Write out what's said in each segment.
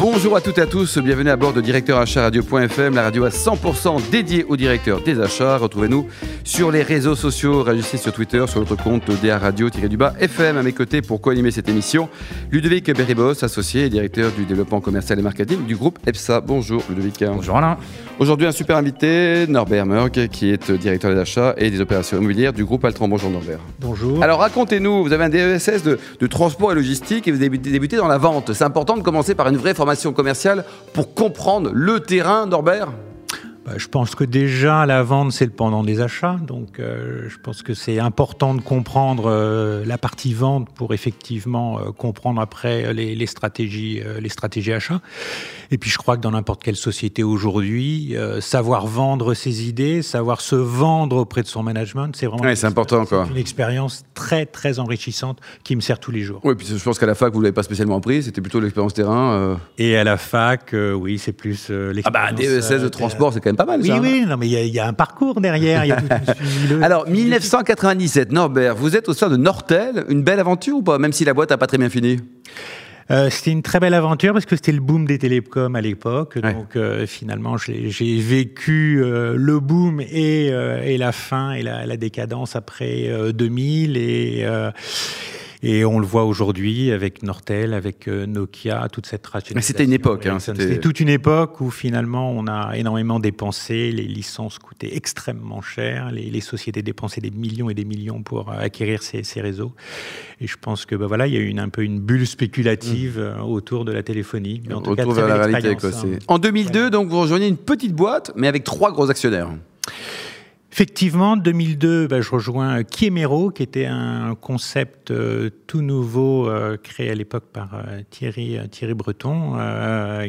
Bonjour à toutes et à tous, bienvenue à bord de Directeur Achat Radio.fm, la radio à 100% dédiée aux directeurs des achats. Retrouvez-nous sur les réseaux sociaux, réagissez sur Twitter, sur notre compte DA Radio-du-bas FM à mes côtés pour co-animer cette émission. Ludovic Berribos, associé et directeur du développement commercial et marketing du groupe EPSA. Bonjour Ludovic. Bonjour Alain. Aujourd'hui un super invité, Norbert Merck, qui est directeur des achats et des opérations immobilières du groupe Altran. Bonjour Norbert. Bonjour. Alors racontez-nous, vous avez un DESS de, de transport et logistique et vous débutez, débutez dans la vente. C'est important de commencer par une vraie formation commerciale pour comprendre le terrain, Norbert? Je pense que déjà la vente c'est le pendant des achats, donc euh, je pense que c'est important de comprendre euh, la partie vente pour effectivement euh, comprendre après les, les stratégies, les stratégies achats. Et puis je crois que dans n'importe quelle société aujourd'hui, savoir vendre ses idées, savoir se vendre auprès de son management, c'est vraiment Ouais, c'est important, quoi. une expérience très très enrichissante qui me sert tous les jours. Oui, puis je pense qu'à la fac, vous ne l'avez pas spécialement appris, c'était plutôt l'expérience terrain. Et à la fac, oui, c'est plus euh, Ah bah, l'expérience. DESS de transport, c'est quand même pas mal, Oui, ça. hein. oui, non, mais il y a- il y, a un parcours derrière. y a Alors, 1997, Norbert, vous êtes au sein de Nortel, une belle aventure ou pas, même si la boîte n'a pas très bien fini? Euh, c'était une très belle aventure parce que c'était le boom des télécoms à l'époque. Ouais. Donc euh, finalement, j'ai vécu euh, le boom et, et la fin et la, la décadence après euh, 2000 et et on le voit aujourd'hui avec Nortel, avec euh, Nokia, toute cette rationalisation. Mais c'était une époque, hein, c'était- toute une époque où finalement on a énormément dépensé, les licences coûtaient extrêmement cher, les, les sociétés dépensaient des millions et des millions pour euh, acquérir ces, ces réseaux. Et je pense que bah voilà, il y a eu une, un peu une bulle spéculative euh, autour de la téléphonie. Mais en tout cas, vers la réalité. Quoi, hein. en 2002, donc, vous rejoignez une petite boîte, mais avec trois gros actionnaires. Effectivement, 2002, bah, je rejoins Kiemero, qui était un concept euh, tout nouveau euh, créé à l'époque par euh, Thierry, Thierry Breton,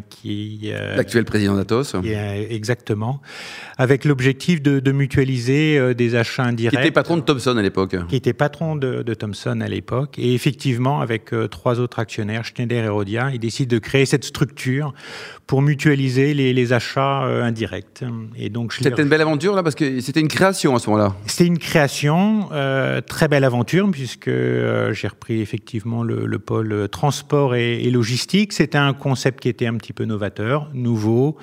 qui, L'actuel président d'Atos, qui exactement, avec l'objectif de, de mutualiser des achats qui indirects. était patron de Thomson à l'époque. qui était patron de, de Thomson à l'époque. Et effectivement, avec trois autres actionnaires, Schneider et Rodia, ils décident de créer cette structure pour mutualiser les, les achats indirects. Et donc, C'était une belle aventure là, parce que c'était une création à ce moment-là. c'était une création, euh, très belle aventure, puisque euh, j'ai repris effectivement le, le pôle euh, transport et, et logistique. C'était un concept qui était un petit peu novateur, nouveau,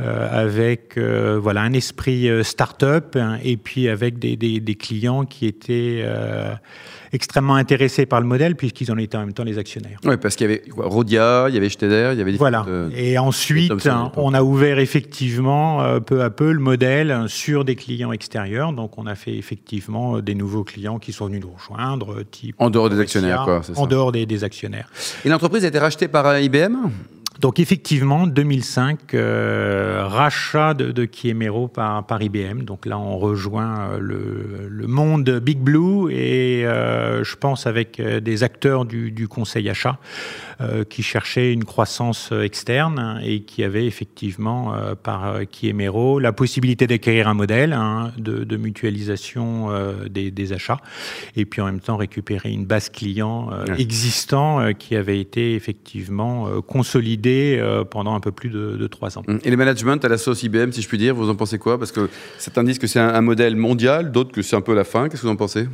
euh, avec voilà un esprit start-up hein, et puis avec des, des- des clients qui étaient extrêmement intéressés par le modèle, puisqu'ils en étaient en même temps les actionnaires. Oui, parce qu'il y avait quoi, Rodia, il y avait Schneider, il y avait des Voilà. Et ensuite, hein, on a ouvert effectivement peu à peu le modèle sur des clients Donc, on a fait effectivement euh, des nouveaux clients qui sont venus nous rejoindre, euh, type En dehors des actionnaires, quoi, En dehors des, des actionnaires. Et l'entreprise a été rachetée par euh, IBM Donc, effectivement, 2005, euh, rachat de, de Kiemero par, par IBM. Donc là, on rejoint euh, le, le monde Big Blue et euh, je pense avec des acteurs du, du conseil achat euh, qui cherchaient une croissance externe et qui avaient effectivement par Kiemero la possibilité d'acquérir un modèle hein, de, de mutualisation des, des achats et puis en même temps récupérer une base client existant qui avait été effectivement consolidée euh, pendant un peu plus de, de trois ans. Et le management à la sauce IBM, si je puis dire, vous en pensez quoi? Parce que certains disent que c'est un, un modèle mondial, d'autres que c'est un peu la fin. Qu'est-ce que vous en pensez?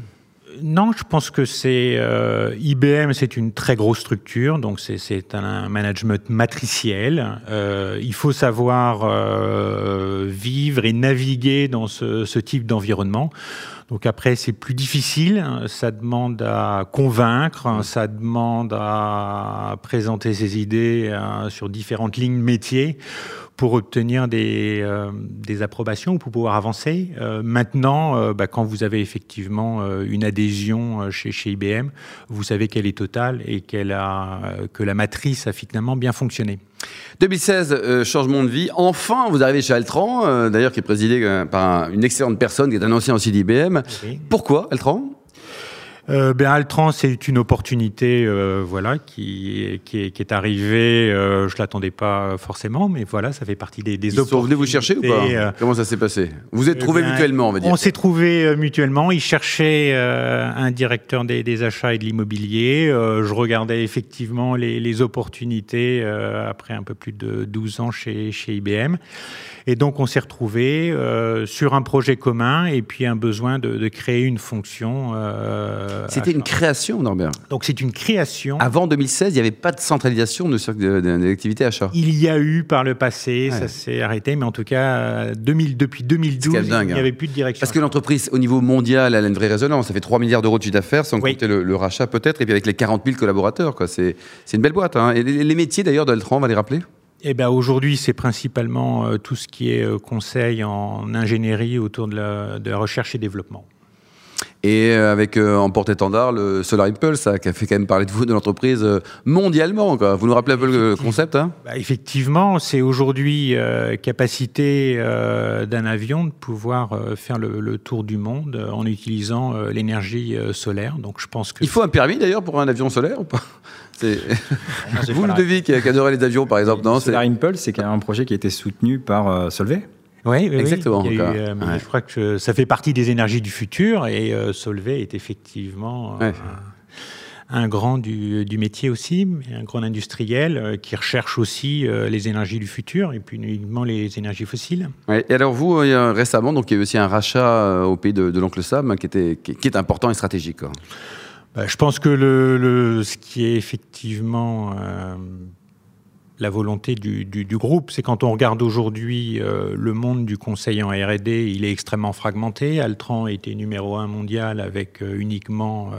Non, je pense que c'est euh, IBM, c'est une très grosse structure, donc c'est- c'est un management matriciel. Euh, il faut savoir euh, vivre et naviguer dans ce, ce type d'environnement. Donc après, c'est plus difficile. Ça demande à convaincre, ça demande à présenter ses idées euh, sur différentes lignes métiers pour obtenir des, euh, des approbations ou pour pouvoir avancer. Euh, maintenant, euh, bah, quand vous avez effectivement une adhésion chez, chez IBM, vous savez qu'elle est totale et qu'elle a, que la matrice a finalement bien fonctionné. 2016, euh, changement de vie. Enfin, vous arrivez chez Altran, euh, d'ailleurs qui est présidé euh, par un- une excellente personne qui est un ancien aussi d'IBM. Oui. Pourquoi Altran? Euh, ben, Altran, c'est une opportunité euh, voilà, qui, qui, est, qui est arrivée. Euh, je ne l'attendais pas forcément, mais voilà, ça fait partie des, des Ils sont venus vous chercher ou pas? Comment ça s'est passé? Vous êtes trouvés bien, mutuellement, on va dire. On s'est trouvés mutuellement. Ils cherchaient un directeur des, des achats et de l'immobilier. Je regardais effectivement les, les opportunités après un peu plus de 12 ans chez, chez IBM. Et donc, on s'est retrouvés sur un projet commun et puis un besoin de, de créer une fonction. euh, C'était une création, Norbert. Donc, c'est une création. Avant 2016, il n'y avait pas de centralisation de, de, l'activité achat. Il y a eu par le passé, Ouais. ça s'est arrêté, mais en tout cas, euh, 2000, depuis 2012, quand même dingue, il n'y hein. avait plus de direction. Parce que l'entreprise, au niveau mondial, elle a une vraie résonance. Ça fait 3 milliards d'euros de chiffre d'affaires, sans Oui. compter le, le rachat peut-être, et puis avec les 40 000 collaborateurs. C'est c'est une belle boîte. hein. Et les, les métiers d'ailleurs d'Altran, on va les rappeler? Eh ben aujourd'hui, c'est principalement euh, tout ce qui est euh, conseil en ingénierie autour de la, de la recherche et développement. Et euh, avec euh, en porte-étendard le Solar Impulse, ça, qui a fait quand même parler de vous, de l'entreprise euh, mondialement. Quoi. Vous nous rappelez un peu le concept hein? Bah, effectivement, c'est aujourd'hui euh, capacité euh, d'un avion de pouvoir euh, faire le, le tour du monde euh, en utilisant euh, l'énergie euh, solaire. Donc je pense que Il faut un permis d'ailleurs pour un avion solaire ou pas? Vous, Ludovic, qui qui adorait les avions par exemple, non? Solar Impulse, c'est quand même un projet qui a été soutenu par euh, Solvay. Oui, oui, Exactement, oui. Eu, euh, Ouais. Je crois que ça fait partie des énergies du futur et euh, Solvay est effectivement euh, Ouais. un, un grand du, du métier aussi, un grand industriel euh, qui recherche aussi les énergies du futur et puis uniquement les énergies fossiles. Ouais. Et alors vous, récemment, donc, il y a eu aussi un rachat au pays de, de l'oncle Sam hein, qui, était, qui, qui est important et stratégique. Bah, je pense que le, le- ce qui est effectivement la volonté du, du- du groupe, c'est quand on regarde aujourd'hui euh, le monde du conseil en R&D, il est extrêmement fragmenté. Altran était numéro un mondial avec euh, uniquement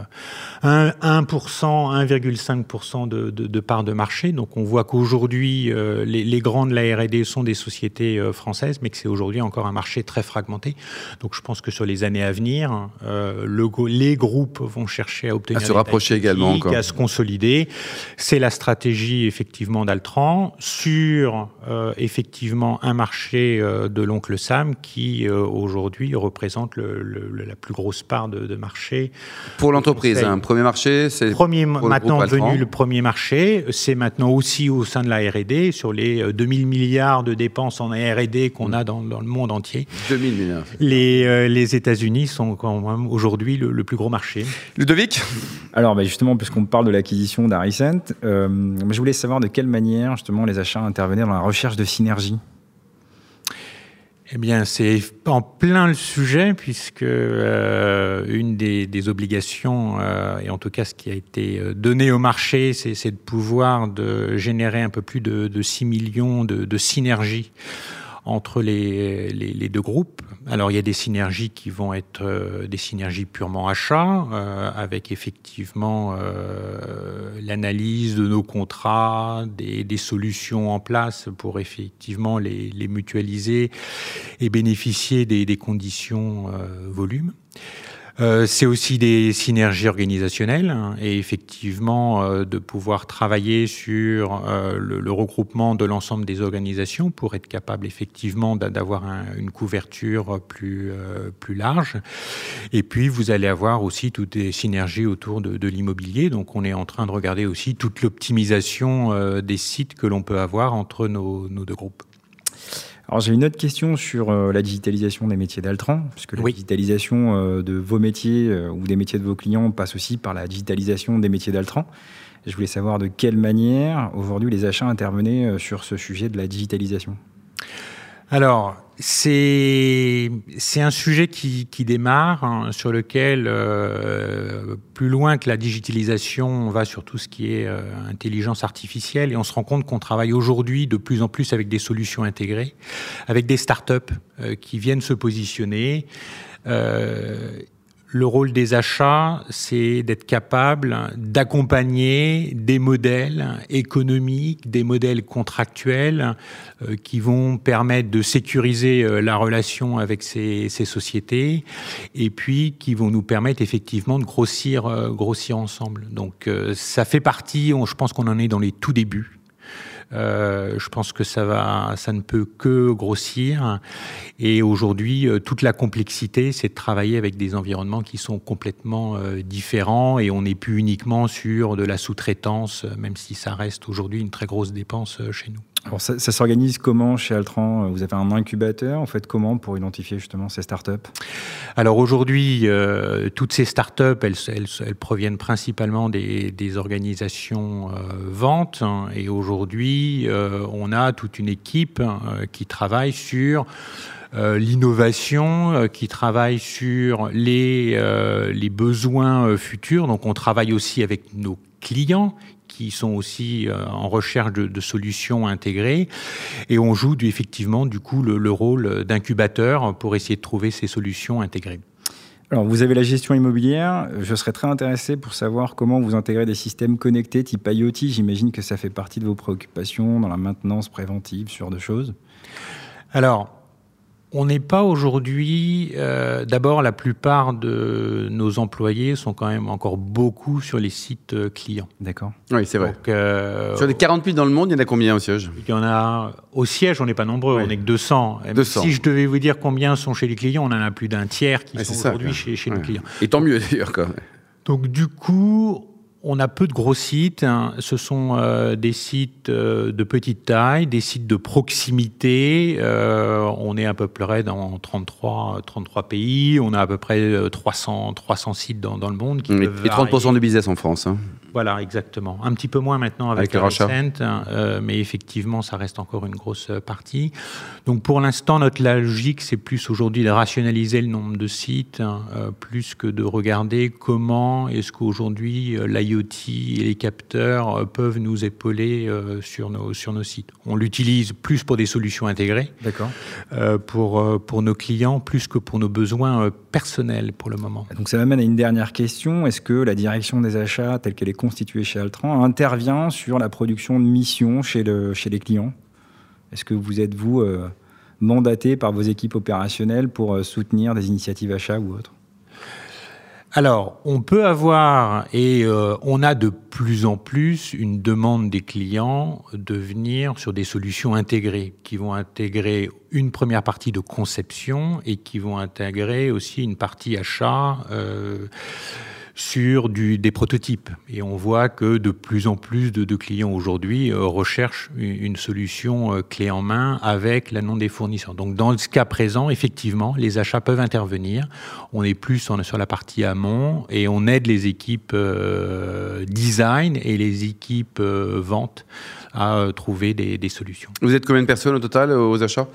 euh, 1, 1%, 1,5% de, de, de part de marché. Donc on voit qu'aujourd'hui, euh, les, les grands de la R&D sont des sociétés euh, françaises, mais que c'est aujourd'hui encore un marché très fragmenté. Donc je pense que sur les années à venir, euh, le, les groupes vont chercher à obtenir À se rapprocher également encore. à se consolider. C'est la stratégie effectivement d'Altran sur euh, effectivement un marché euh, de l'oncle Sam qui euh, aujourd'hui représente le- le- la plus grosse part de, de marché. Pour l'entreprise, un premier marché, c'est Premier, pour le maintenant devenu le premier marché, c'est maintenant aussi au sein de la R&D sur les euh, 2000 milliards de dépenses en R&D qu'on a dans, dans le monde entier. 2000 milliards. Les, euh, les États-Unis sont quand même aujourd'hui le, le plus gros marché. Ludovic? Alors, bah, justement, puisqu'on parle de l'acquisition d'Aricent, euh, je voulais savoir de quelle manière, les achats intervenaient dans la recherche de synergie. Eh bien, c'est en plein le sujet, puisque euh, une des, obligations, euh, et en tout cas ce qui a été euh, donné au marché, c'est de pouvoir de générer un peu plus de, de 6 millions de, synergies entre les deux groupes. Alors il y a des synergies qui vont être euh, des synergies purement achats, euh, avec effectivement euh, l'analyse de nos contrats, des, des solutions en place pour effectivement les, mutualiser et bénéficier des, des conditions volume. Euh, c'est aussi des synergies organisationnelles hein, et effectivement euh, de pouvoir travailler sur euh, le, regroupement de l'ensemble des organisations pour être capable effectivement d'a- d'avoir un- une couverture plus, plus large. Et puis vous allez avoir aussi toutes des synergies autour de, l'immobilier. Donc on est en train de regarder aussi toute l'optimisation des sites que l'on peut avoir entre nos deux groupes. Alors, j'ai une autre question sur euh, la digitalisation des métiers d'Altran, puisque la Oui. digitalisation euh, de vos métiers euh, ou des métiers de vos clients passe aussi par la digitalisation des métiers d'Altran. Je voulais savoir de quelle manière, aujourd'hui, les achats intervenaient sur ce sujet de la digitalisation. Alors, c'est un sujet qui, qui démarre, hein, sur lequel, euh, plus loin que la digitalisation, on va sur tout ce qui est euh, intelligence artificielle, et on se rend compte qu'on travaille aujourd'hui de plus en plus avec des solutions intégrées, avec des startups euh, qui viennent se positionner. Euh, le rôle des achats, c'est d'être capable d'accompagner des modèles économiques, des modèles contractuels euh, qui vont permettre de sécuriser euh, la relation avec ces, ces sociétés et puis qui vont nous permettre effectivement de grossir, euh, grossir ensemble. Donc ça fait partie, je pense qu'on en est dans les tout débuts. Euh, je pense que ça va, ça ne peut que grossir. Et aujourd'hui, euh, toute la complexité, c'est de travailler avec des environnements qui sont complètement euh, différents et on n'est plus uniquement sur de la sous-traitance, même si ça reste aujourd'hui une très grosse dépense chez nous. Alors ça, s'organise comment chez Altran? Vous avez un incubateur, en fait comment pour identifier justement ces startups? Alors aujourd'hui, toutes ces startups, elles, proviennent principalement des, organisations euh, ventes hein, et aujourd'hui, on a toute une équipe qui travaille sur euh, l'innovation, euh, qui travaille sur euh, les besoins futurs. Donc on travaille aussi avec nos clients qui sont aussi en recherche de, solutions intégrées. Et on joue du, effectivement du coup le, rôle d'incubateur pour essayer de trouver ces solutions intégrées. Alors, vous avez la gestion immobilière. Je serais très intéressé pour savoir comment vous intégrez des systèmes connectés type IoT. J'imagine que ça fait partie de vos préoccupations dans la maintenance préventive, sur de choses. Alors, on n'est pas aujourd'hui. Euh, d'abord, la plupart de nos employés sont quand même encore beaucoup sur les sites euh, clients. D'accord. Oui, c'est vrai. Euh, sur les 48 dans le monde, il y en a combien au siège? Il y en a au siège, on n'est pas nombreux, on n'est que 200. Si je devais vous dire combien sont chez les clients, on en a plus d'un tiers qui sont aujourd'hui chez, chez nos clients. Et tant mieux d'ailleurs. Donc du coup, on a peu de gros sites. Hein. Ce sont euh, des sites euh, de petite taille, des sites de proximité. Euh, on est à peu près dans 33, 33 pays. On a à peu près 300, 300 sites dans, le monde. Qui et, 30% du business en France. Hein. Voilà, exactement. Un petit peu moins maintenant avec, avec le mais effectivement, ça reste encore une grosse partie. Donc pour l'instant, notre logique, c'est plus aujourd'hui de rationaliser le nombre de sites, hein, plus que de regarder comment est-ce qu'aujourd'hui l'IoT et les capteurs euh, peuvent nous épauler euh, sur, nos, sur nos sites. On l'utilise plus pour des solutions intégrées, euh, pour, pour nos clients, plus que pour nos besoins personnels pour le moment. Donc ça m'amène à une dernière question. Est-ce que la direction des achats, telle qu'elle est constituée chez Altran, intervient sur la production de missions chez, le, chez les clients? Est-ce que vous êtes, vous, mandaté par vos équipes opérationnelles pour soutenir des initiatives achats ou autres? Alors, on peut avoir, et euh, on a de plus en plus une demande des clients de venir sur des solutions intégrées, qui vont intégrer une première partie de conception et qui vont intégrer aussi une partie achat. Euh, sur des prototypes. Et on voit que de plus en plus de, clients aujourd'hui euh, recherchent une, solution euh, clé en main avec l'annonce des fournisseurs. Donc dans ce cas présent, effectivement, les achats peuvent intervenir. On est plus sur la partie amont et on aide les équipes euh, design et les équipes vente à trouver des, solutions. Vous êtes combien de personnes au total aux achats?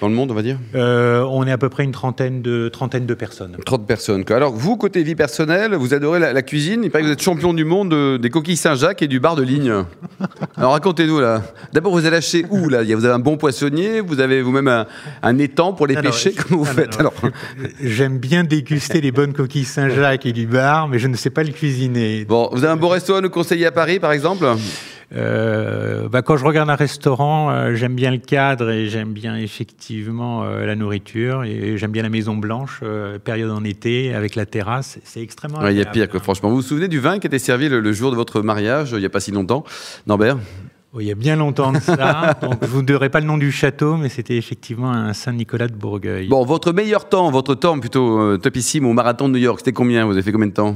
Dans le monde, on va dire On est à peu près une trentaine de, trentaine de personnes. 30 personnes. Alors, vous, côté vie personnelle, vous adorez la, cuisine. Il paraît que vous êtes champion du monde des coquilles Saint-Jacques et du bar de ligne. Alors, racontez-nous, là. D'abord, vous allez acheter où, là? Vous avez un bon poissonnier Vous avez vous-même un, étang pour les pêcher Comment vous faites alors, J'aime bien déguster les bonnes coquilles Saint-Jacques et du bar, mais je ne sais pas le cuisiner. Bon, vous avez un beau resto à nous conseiller à Paris, par exemple? euh, bah, quand je regarde un restaurant, euh, j'aime bien le cadre et j'aime bien effectivement euh, la nourriture et j'aime bien la Maison Blanche, période en été avec la terrasse. C'est extrêmement. Il y a pire que franchement. Vous vous souvenez du vin qui était servi le, jour de votre mariage, il n'y a pas si longtemps, Nambert il y a bien longtemps de ça. donc, vous donnerai pas le nom du château, mais c'était effectivement un Saint-Nicolas de Bourgueil. Bon, votre meilleur temps, votre temps plutôt topissime au marathon de New York, c'était combien? Vous avez fait combien de temps?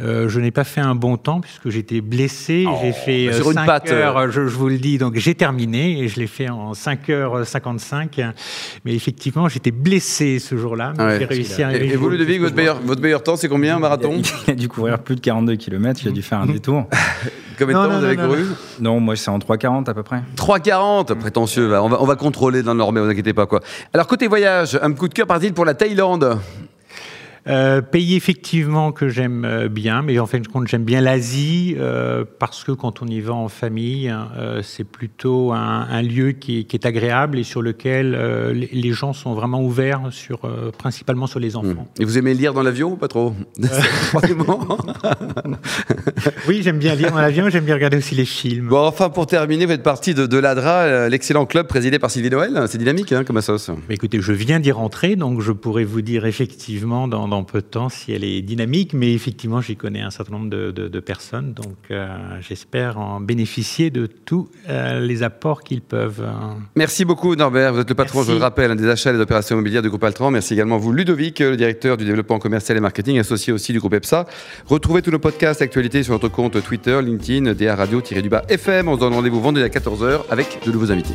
Euh, je n'ai pas fait un bon temps puisque j'étais blessé. Oh, j'ai fait 5 euh, heures, euh. je, vous le dis. Donc j'ai terminé et je l'ai fait en 5h55. Mais effectivement, j'étais blessé ce jour-là. j'ai réussi à Et, vous, Ludovic, votre meilleur, votre meilleur temps, c'est combien un marathon il a, dû courir plus de 42 km. Il a dû faire un détour. Combien de temps vous avez couru Non, moi c'est en 3,40 à peu près. 3,40 Prétentieux. On va, on va contrôler dans le mais vous inquiétez pas. quoi. Alors, côté voyage, un coup de cœur par pour la Thaïlande euh, pays effectivement que j'aime euh, bien, mais en fin de compte j'aime bien l'Asie euh, parce que quand on y va en famille, hein, c'est plutôt un, lieu qui est, agréable et sur lequel les gens sont vraiment ouverts, sur, principalement sur les enfants. Et vous aimez lire dans l'avion ou pas trop? Oui, j'aime bien lire dans l'avion, j'aime bien regarder aussi les films. Bon, enfin pour terminer, vous êtes partie de, l'ADRA, l'excellent club présidé par Sylvie Noël. C'est dynamique hein, comme assos. Mais écoutez, je viens d'y rentrer, donc je pourrais vous dire effectivement dans pendant peu de temps si elle est dynamique, mais effectivement, j'y connais un certain nombre de, personnes, donc euh, j'espère en bénéficier de tous euh, les apports qu'ils peuvent. Merci beaucoup Norbert, vous êtes le patron, je le rappelle, des achats et des opérations immobilières du groupe Altran. Merci également vous Ludovic, le directeur du développement commercial et marketing, associé aussi du groupe EPSA. Retrouvez tous nos podcasts actualités sur notre compte Twitter, LinkedIn, DA Radio-du-bas FM. On se donne rendez-vous vendredi à 14h avec de nouveaux invités